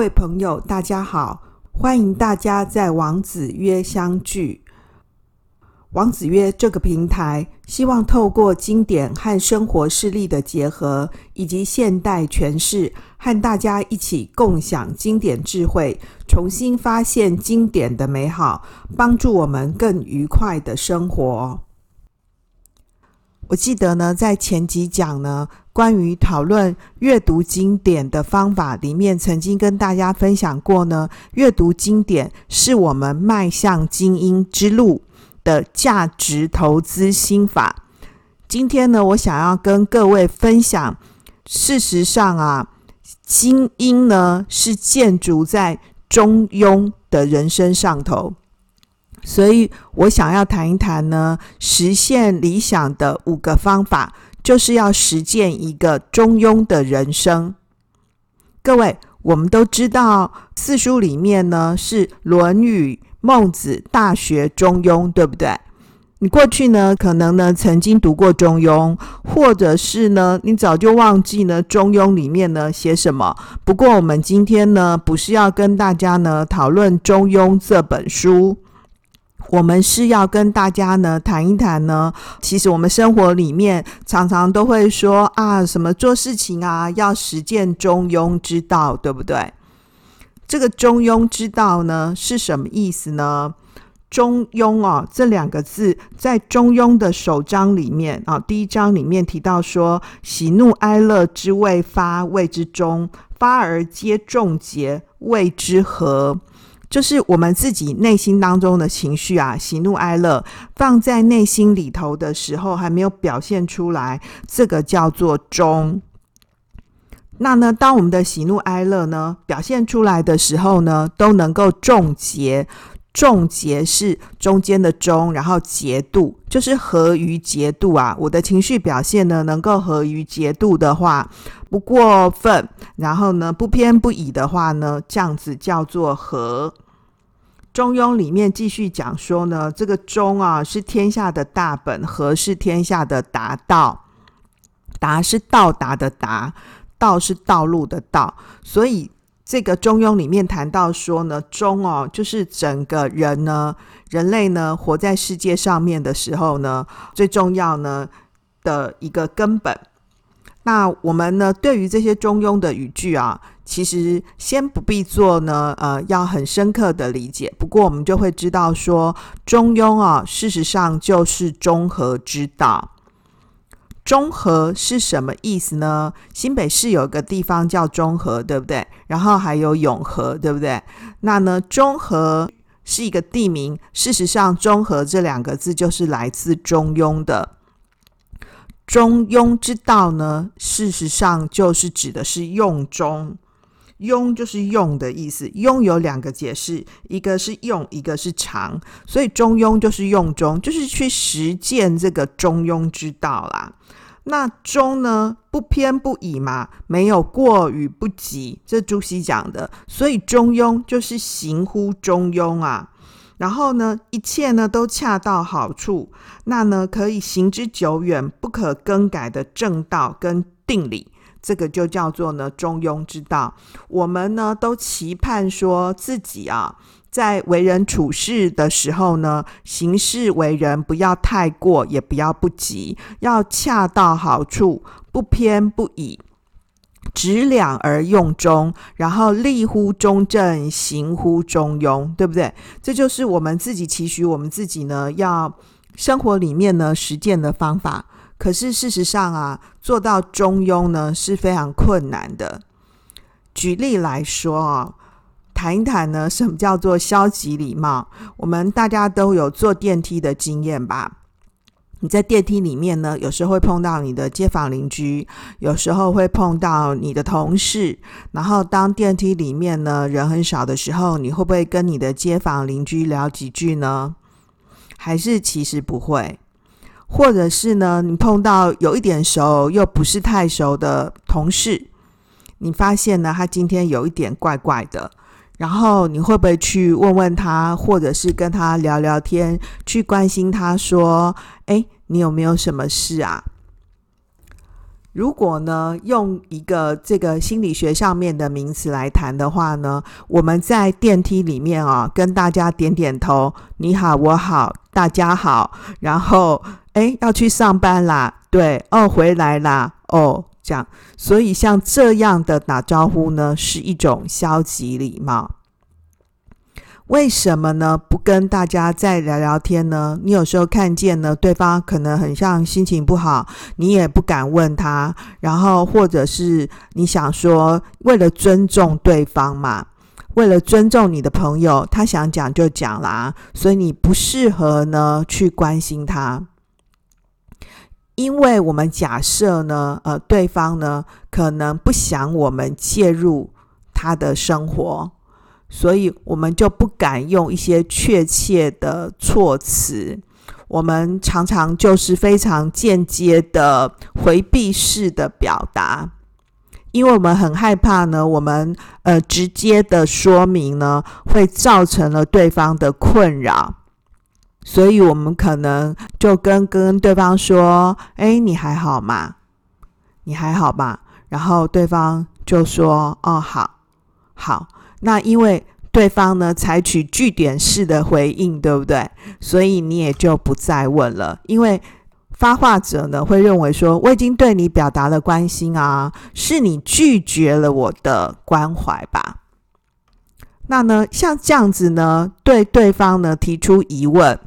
各位朋友，大家好，欢迎大家在王子约相聚。王子约这个平台，希望透过经典和生活事例的结合，以及现代诠释，和大家一起共享经典智慧，重新发现经典的美好，帮助我们更愉快的生活。我记得呢，在前几讲呢，关于讨论阅读经典的方法里面，曾经跟大家分享过呢，阅读经典是我们迈向精英之路的价值投资心法。今天呢，我想要跟各位分享，事实上啊，精英呢是建筑在中庸的人生上头。所以我想要谈一谈呢，实现理想的五个方法，就是要实践一个中庸的人生。各位，我们都知道四书里面呢是《论语》《孟子》《大学》《中庸》，对不对？你过去呢可能呢曾经读过《中庸》，或者是呢你早就忘记呢《中庸》里面呢写什么。不过我们今天呢不是要跟大家呢讨论《中庸》这本书。我们是要跟大家呢谈一谈呢，其实我们生活里面常常都会说啊，什么做事情啊要实践中庸之道，对不对？这个中庸之道呢是什么意思呢？中庸啊这两个字在中庸的首章里面啊，第一章里面提到说，喜怒哀乐之未发，谓之中；发而皆众结，谓之和。就是我们自己内心当中的情绪啊，喜怒哀乐放在内心里头的时候，还没有表现出来，这个叫做中。那呢，当我们的喜怒哀乐呢表现出来的时候呢，都能够重结，重结是中间的中，然后节度就是合于节度啊。我的情绪表现呢，能够合于节度的话，不过分，然后呢，不偏不倚的话呢，这样子叫做和。中庸里面继续讲说呢，这个中啊是天下的大本，和是天下的达道。达是到达的达，道是道路的道。所以这个中庸里面谈到说呢，中哦就是整个人呢，人类呢活在世界上面的时候呢，最重要呢的一个根本。那我们呢，对于这些中庸的语句啊，其实先不必做呢，呃，要很深刻的理解。不过我们就会知道说，中庸啊，事实上就是中和之道。中和是什么意思呢？新北市有个地方叫中和，对不对？然后还有永和，对不对？那呢，中和是一个地名。事实上，中和这两个字就是来自中庸的。中庸之道呢，事实上就是指的是用中，庸就是用的意思。庸有两个解释，一个是用，一个是长，所以中庸就是用中，就是去实践这个中庸之道啦。那中呢，不偏不倚嘛，没有过与不及，这朱熹讲的，所以中庸就是行乎中庸啊。然后呢，一切呢都恰到好处，那呢可以行之久远、不可更改的正道跟定理，这个就叫做呢中庸之道。我们呢都期盼说自己啊，在为人处事的时候呢，行事为人不要太过，也不要不及，要恰到好处，不偏不倚。质两而用中，然后立乎中正，行乎中庸，对不对？这就是我们自己期许我们自己呢，要生活里面呢实践的方法。可是事实上啊，做到中庸呢是非常困难的。举例来说啊，谈一谈呢，什么叫做消极礼貌？我们大家都有坐电梯的经验吧？你在电梯里面呢，有时候会碰到你的街坊邻居，有时候会碰到你的同事。然后当电梯里面呢人很少的时候，你会不会跟你的街坊邻居聊几句呢？还是其实不会？或者是呢，你碰到有一点熟又不是太熟的同事，你发现呢他今天有一点怪怪的。然后你会不会去问问他，或者是跟他聊聊天，去关心他说：“哎，你有没有什么事啊？”如果呢，用一个这个心理学上面的名词来谈的话呢，我们在电梯里面啊，跟大家点点头，你好，我好，大家好，然后诶，要去上班啦，对，哦，回来啦，哦，这样，所以像这样的打招呼呢，是一种消极礼貌。为什么呢？不跟大家再聊聊天呢？你有时候看见呢，对方可能很像心情不好，你也不敢问他。然后或者是你想说，为了尊重对方嘛，为了尊重你的朋友，他想讲就讲啦，所以你不适合呢去关心他，因为我们假设呢，呃，对方呢可能不想我们介入他的生活。所以我们就不敢用一些确切的措辞，我们常常就是非常间接的回避式的表达，因为我们很害怕呢，我们呃直接的说明呢会造成了对方的困扰，所以我们可能就跟跟对方说：“哎，你还好吗？你还好吧？”然后对方就说：“哦，好，好。”那因为对方呢采取句点式的回应，对不对？所以你也就不再问了。因为发话者呢会认为说，我已经对你表达了关心啊，是你拒绝了我的关怀吧？那呢，像这样子呢，对对方呢提出疑问，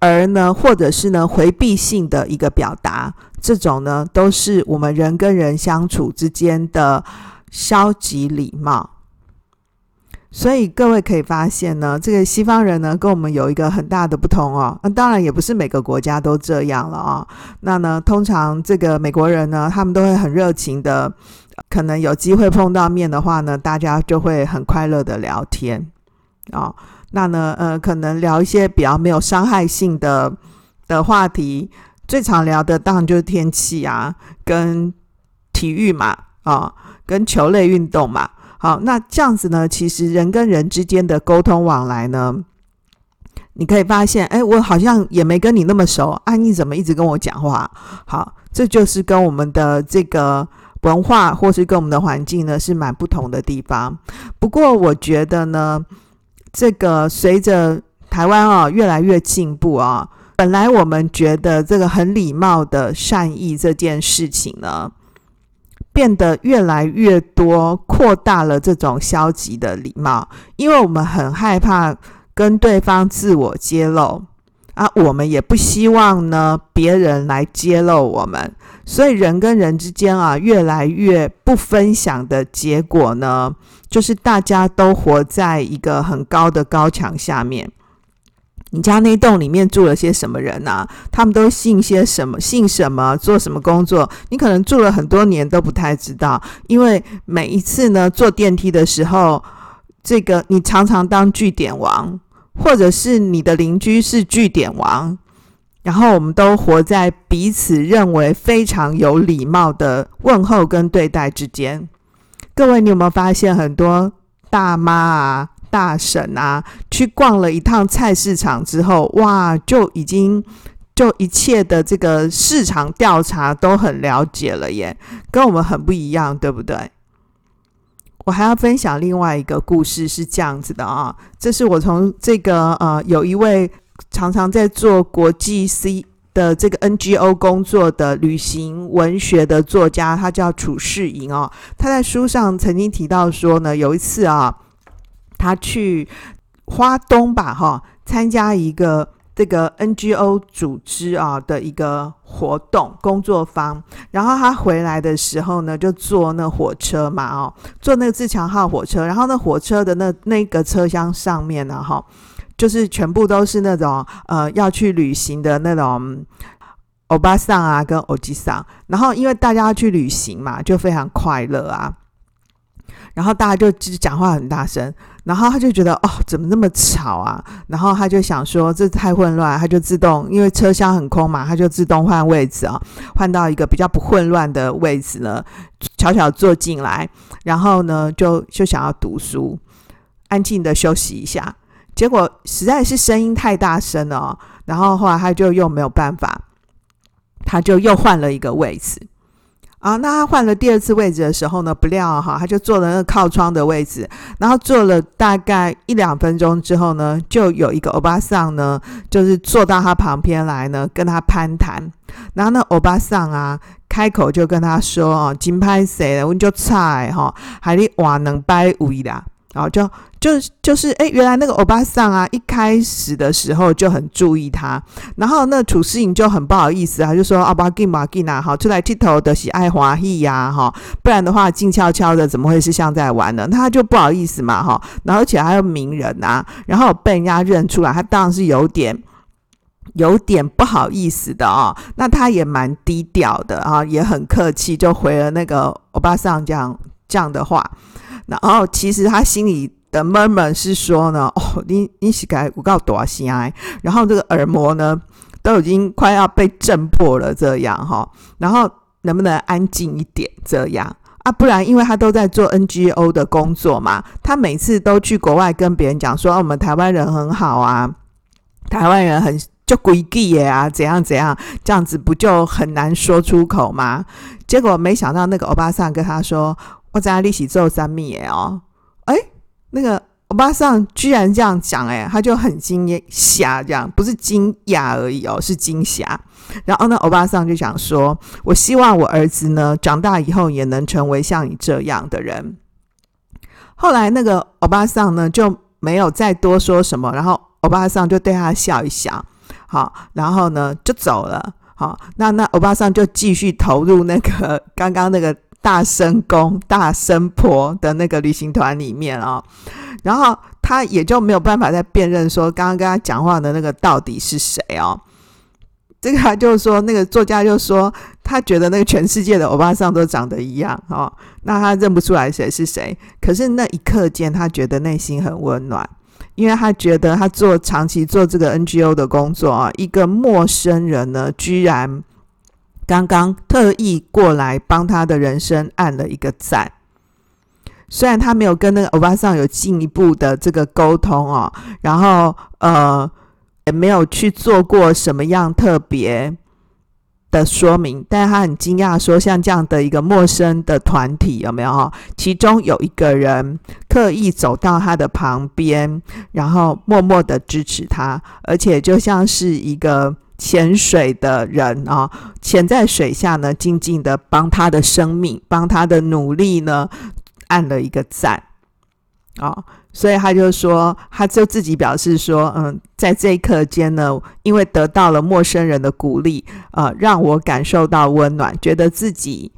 而呢或者是呢回避性的一个表达，这种呢都是我们人跟人相处之间的消极礼貌。所以各位可以发现呢，这个西方人呢跟我们有一个很大的不同哦。那当然也不是每个国家都这样了啊、那呢，通常这个美国人呢，他们都会很热情的，可能有机会碰到面的话呢，大家就会很快乐的聊天啊、哦。那呢，呃，可能聊一些比较没有伤害性的的话题，最常聊的当然就是天气啊，跟体育嘛，啊、跟球类运动嘛。好，那这样子呢，其实人跟人之间的沟通往来呢，你可以发现，哎，我好像也没跟你那么熟，啊，你怎么一直跟我讲话？好，这就是跟我们的这个文化，或是跟我们的环境呢，是蛮不同的地方。不过，我觉得呢，这个随着台湾啊越来越进步啊，本来我们觉得这个很礼貌的善意这件事情呢。变得越来越多，扩大了这种消极的礼貌，因为我们很害怕跟对方自我揭露啊，我们也不希望呢别人来揭露我们，所以人跟人之间啊，越来越不分享的结果呢，就是大家都活在一个很高的高墙下面。你家那栋里面住了些什么人啊？他们都姓些什么？姓什么？做什么工作？你可能住了很多年都不太知道，因为每一次呢坐电梯的时候，这个你常常当据点王，或者是你的邻居是据点王，然后我们都活在彼此认为非常有礼貌的问候跟对待之间。各位，你有没有发现很多大妈啊？大婶啊，去逛了一趟菜市场之后，哇，就已经就一切的这个市场调查都很了解了耶，跟我们很不一样，对不对？我还要分享另外一个故事，是这样子的啊，这是我从这个呃，有一位常常在做国际 C 的这个 NGO 工作的旅行文学的作家，他叫楚世莹哦，他在书上曾经提到说呢，有一次啊。他去花东吧，哈，参加一个这个 NGO 组织啊的一个活动工作坊，然后他回来的时候呢，就坐那火车嘛，哦，坐那个自强号火车，然后那火车的那那个车厢上面呢，哈，就是全部都是那种呃要去旅行的那种欧巴桑啊跟欧吉桑，然后因为大家要去旅行嘛，就非常快乐啊。然后大家就讲话很大声，然后他就觉得哦，怎么那么吵啊？然后他就想说这太混乱，他就自动因为车厢很空嘛，他就自动换位置啊，换到一个比较不混乱的位置呢，悄悄坐进来，然后呢就就想要读书，安静的休息一下。结果实在是声音太大声了，然后后来他就又没有办法，他就又换了一个位置。啊，那他换了第二次位置的时候呢，不料哈，他就坐了那个靠窗的位置，然后坐了大概一两分钟之后呢，就有一个欧巴桑呢，就是坐到他旁边来呢，跟他攀谈。然后那欧巴桑啊，开口就跟他说：“哦，金拍谁了？我就菜哈，还你瓦能掰位啦。”然后就。就就是哎，原来那个欧巴桑啊，一开始的时候就很注意他，然后那楚世颖就很不好意思啊，就说啊，不要紧嘛紧啊，好出来剃头的喜爱华裔呀，哈，不然的话静悄悄的，怎么会是像在玩呢？他就不好意思嘛，哈，然后而且还有名人啊，然后被人家认出来，他当然是有点有点不好意思的啊、哦。那他也蛮低调的啊，也很客气，就回了那个欧巴桑这样这样的话。然后其实他心里。的闷闷是说呢，哦，你你是该我告多少哎，然后这个耳膜呢都已经快要被震破了，这样哈，然后能不能安静一点这样啊？不然，因为他都在做 NGO 的工作嘛，他每次都去国外跟别人讲说，我们台湾人很好啊，台湾人很就诡计耶啊，怎样怎样，这样子不就很难说出口吗？结果没想到那个欧巴桑跟他说，我在利息做三米耶哦，哎。那个欧巴桑居然这样讲，哎，他就很惊吓，这样不是惊讶而已哦，是惊吓。然后呢，欧巴桑就想说：“我希望我儿子呢，长大以后也能成为像你这样的人。”后来那个欧巴桑呢就没有再多说什么，然后欧巴桑就对他笑一笑，好，然后呢就走了。好，那那欧巴桑就继续投入那个 刚刚那个。大声公、大声婆的那个旅行团里面哦，然后他也就没有办法再辨认说刚刚跟他讲话的那个到底是谁哦。这个他就说，那个作家就说，他觉得那个全世界的欧巴桑都长得一样哦，那他认不出来谁是谁。可是那一刻间，他觉得内心很温暖，因为他觉得他做长期做这个 NGO 的工作啊，一个陌生人呢，居然。刚刚特意过来帮他的人生按了一个赞，虽然他没有跟那个欧巴桑有进一步的这个沟通哦，然后呃也没有去做过什么样特别的说明，但他很惊讶说，像这样的一个陌生的团体有没有哈？其中有一个人刻意走到他的旁边，然后默默的支持他，而且就像是一个。潜水的人啊，潜在水下呢，静静的帮他的生命，帮他的努力呢，按了一个赞啊。所以他就说，他就自己表示说，嗯，在这一刻间呢，因为得到了陌生人的鼓励，呃，让我感受到温暖，觉得自己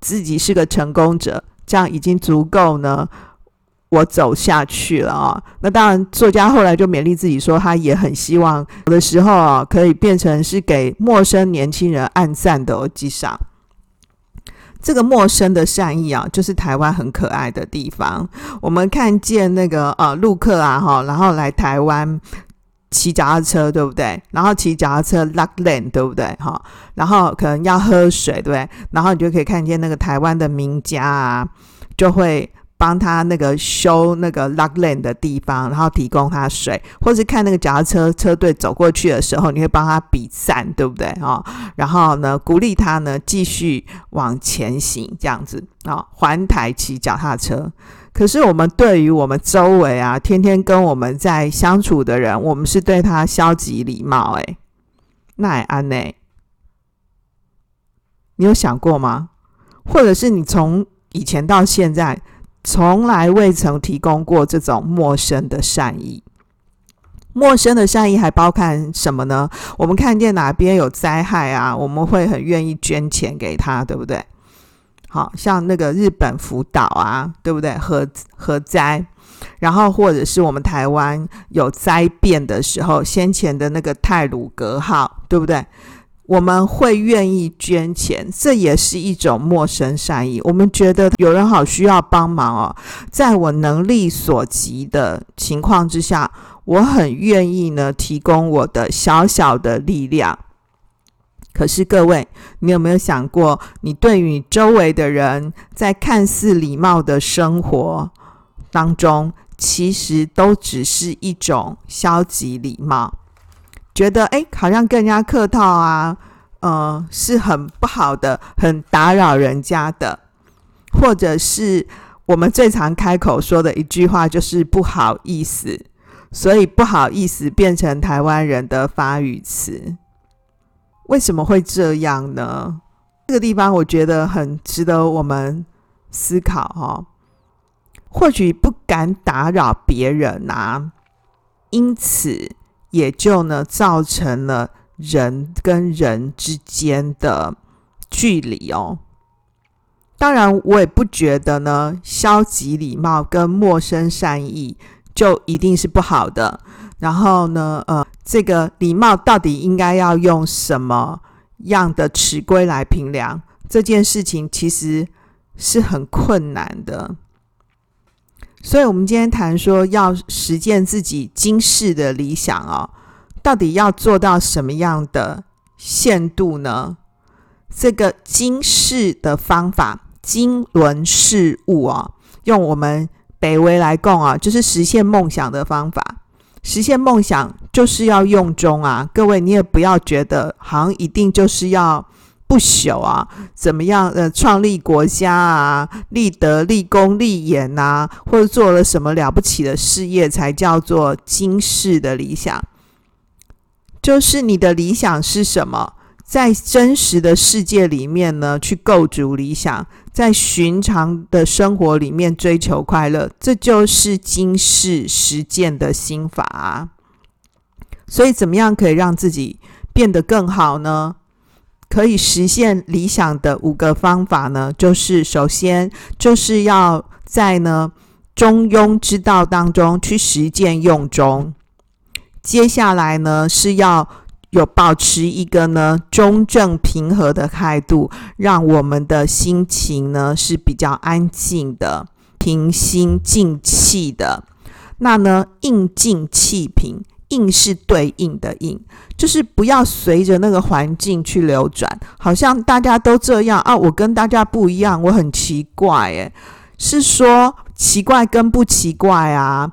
自己是个成功者，这样已经足够呢。我走下去了啊！那当然，作家后来就勉励自己说，他也很希望有的时候啊，可以变成是给陌生年轻人按赞的欧吉桑。这个陌生的善意啊，就是台湾很可爱的地方。我们看见那个呃陆客啊哈，然后来台湾骑脚踏车，对不对？然后骑脚踏车 Luck land，对不对？哈，然后可能要喝水，对不对？然后你就可以看见那个台湾的名家啊，就会。帮他那个修那个 lock lane 的地方，然后提供他水，或是看那个脚踏车车队走过去的时候，你会帮他比赞，对不对啊？然后呢，鼓励他呢继续往前行，这样子啊，环台骑脚踏车。可是我们对于我们周围啊，天天跟我们在相处的人，我们是对他消极礼貌，诶，那也安呢？你有想过吗？或者是你从以前到现在？从来未曾提供过这种陌生的善意，陌生的善意还包含什么呢？我们看见哪边有灾害啊，我们会很愿意捐钱给他，对不对？好像那个日本福岛啊，对不对？核核灾，然后或者是我们台湾有灾变的时候，先前的那个泰鲁格号，对不对？我们会愿意捐钱，这也是一种陌生善意。我们觉得有人好需要帮忙哦，在我能力所及的情况之下，我很愿意呢提供我的小小的力量。可是各位，你有没有想过，你对于周围的人，在看似礼貌的生活当中，其实都只是一种消极礼貌？觉得诶，好像跟人家客套啊，呃，是很不好的，很打扰人家的，或者是我们最常开口说的一句话，就是不好意思。所以不好意思变成台湾人的发语词，为什么会这样呢？这个地方我觉得很值得我们思考哈。或许不敢打扰别人啊，因此也就呢造成了人跟人之间的距离哦。当然，我也不觉得呢消极礼貌跟陌生善意就一定是不好的。然后呢，呃，这个礼貌到底应该要用什么样的尺规来评量？这件事情其实是很困难的。所以，我们今天谈说要实践自己今世的理想哦，到底要做到什么样的限度呢？这个今世的方法，经纶事物啊，用我们北魏来供啊，就是实现梦想的方法。实现梦想就是要用中啊，各位，你也不要觉得好像一定就是要。不朽啊，怎么样？呃，创立国家啊，立德、立功、立言呐、啊，或者做了什么了不起的事业，才叫做今世的理想。就是你的理想是什么？在真实的世界里面呢，去构筑理想，在寻常的生活里面追求快乐，这就是今世实践的心法啊。所以，怎么样可以让自己变得更好呢？可以实现理想的五个方法呢，就是首先就是要在呢中庸之道当中去实践用中，接下来呢是要有保持一个呢中正平和的态度，让我们的心情呢是比较安静的、平心静气的。那呢应静气平。应是对应的应，就是不要随着那个环境去流转，好像大家都这样啊，我跟大家不一样，我很奇怪诶，是说奇怪跟不奇怪啊？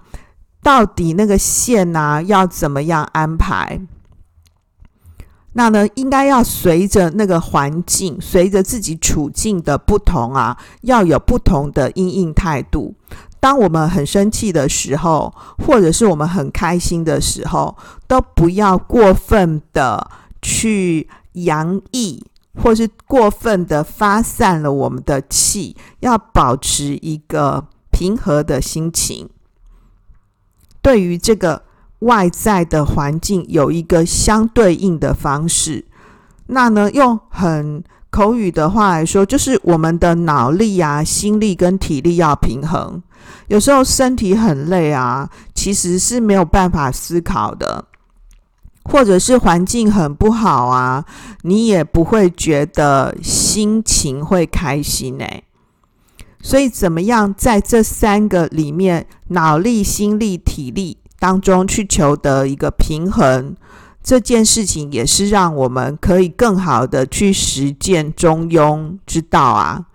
到底那个线啊要怎么样安排？那呢，应该要随着那个环境，随着自己处境的不同啊，要有不同的应应态度。当我们很生气的时候，或者是我们很开心的时候，都不要过分的去洋溢，或是过分的发散了我们的气，要保持一个平和的心情。对于这个外在的环境，有一个相对应的方式。那呢，用很口语的话来说，就是我们的脑力啊、心力跟体力要平衡。有时候身体很累啊，其实是没有办法思考的，或者是环境很不好啊，你也不会觉得心情会开心哎。所以怎么样在这三个里面，脑力、心力、体力当中去求得一个平衡，这件事情也是让我们可以更好的去实践中庸之道啊。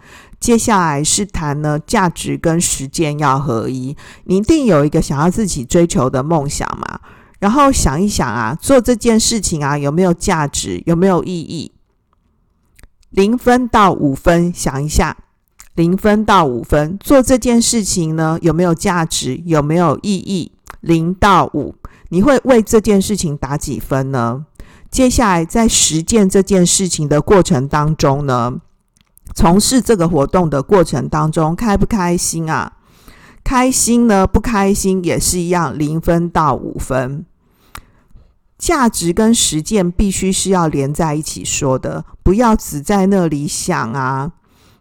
接下来是谈呢，价值跟实践要合一。你一定有一个想要自己追求的梦想嘛？然后想一想啊，做这件事情啊，有没有价值？有没有意义？零分到五分，想一下，零分到五分，做这件事情呢，有没有价值？有没有意义？零到五，你会为这件事情打几分呢？接下来在实践这件事情的过程当中呢，从事这个活动的过程当中，开不开心啊？开心呢？不开心也是一样，零分到五分。价值跟实践必须是要连在一起说的，不要只在那里想啊。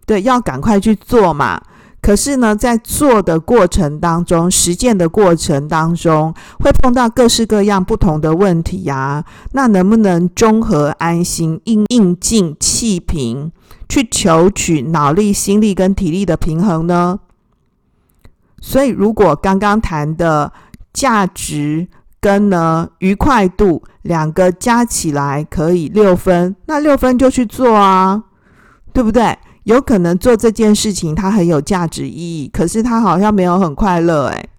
对，要赶快去做嘛。可是呢，在做的过程当中，实践的过程当中，会碰到各式各样不同的问题呀。那能不能中和安心，应应静气平，去求取脑力、心力跟体力的平衡呢？所以，如果刚刚谈的价值跟呢愉快度两个加起来可以六分，那六分就去做啊，对不对？有可能做这件事情，它很有价值意义，可是它好像没有很快乐，诶。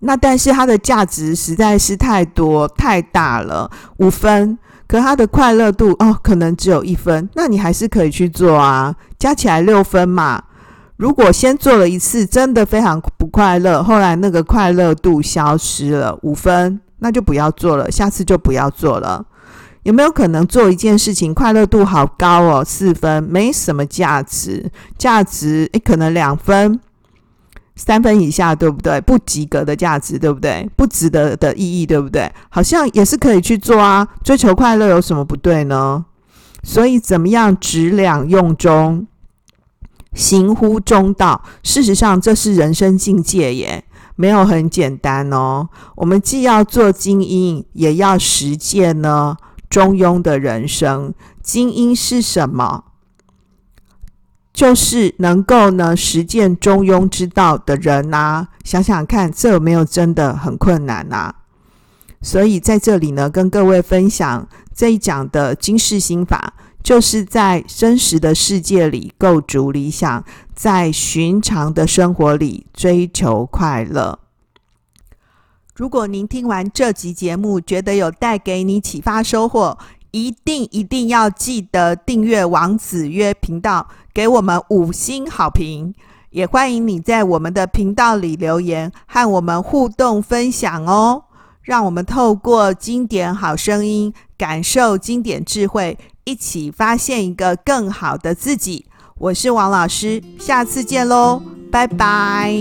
那但是它的价值实在是太多太大了，五分。可它的快乐度哦，可能只有一分，那你还是可以去做啊，加起来六分嘛。如果先做了一次，真的非常不快乐，后来那个快乐度消失了，五分，那就不要做了，下次就不要做了。有没有可能做一件事情快乐度好高哦，四分，没什么价值，价值诶，可能两分。三分以下，对不对？不及格的价值，对不对？不值得的意义，对不对？好像也是可以去做啊。追求快乐有什么不对呢？所以怎么样质两用中，行乎中道？事实上，这是人生境界耶，没有很简单哦。我们既要做精英，也要实践呢中庸的人生。精英是什么？就是能够呢实践中庸之道的人呐、想想看，这有没有真的很困难呐、所以在这里呢，跟各位分享这一讲的经世心法，就是在真实的世界里构筑理想，在寻常的生活里追求快乐。如果您听完这集节目，觉得有带给你启发收获，一定一定要记得订阅王子约频道，给我们五星好评。也欢迎你在我们的频道里留言，和我们互动分享哦。让我们透过经典好声音，感受经典智慧，一起发现一个更好的自己。我是王老师，下次见喽，拜拜。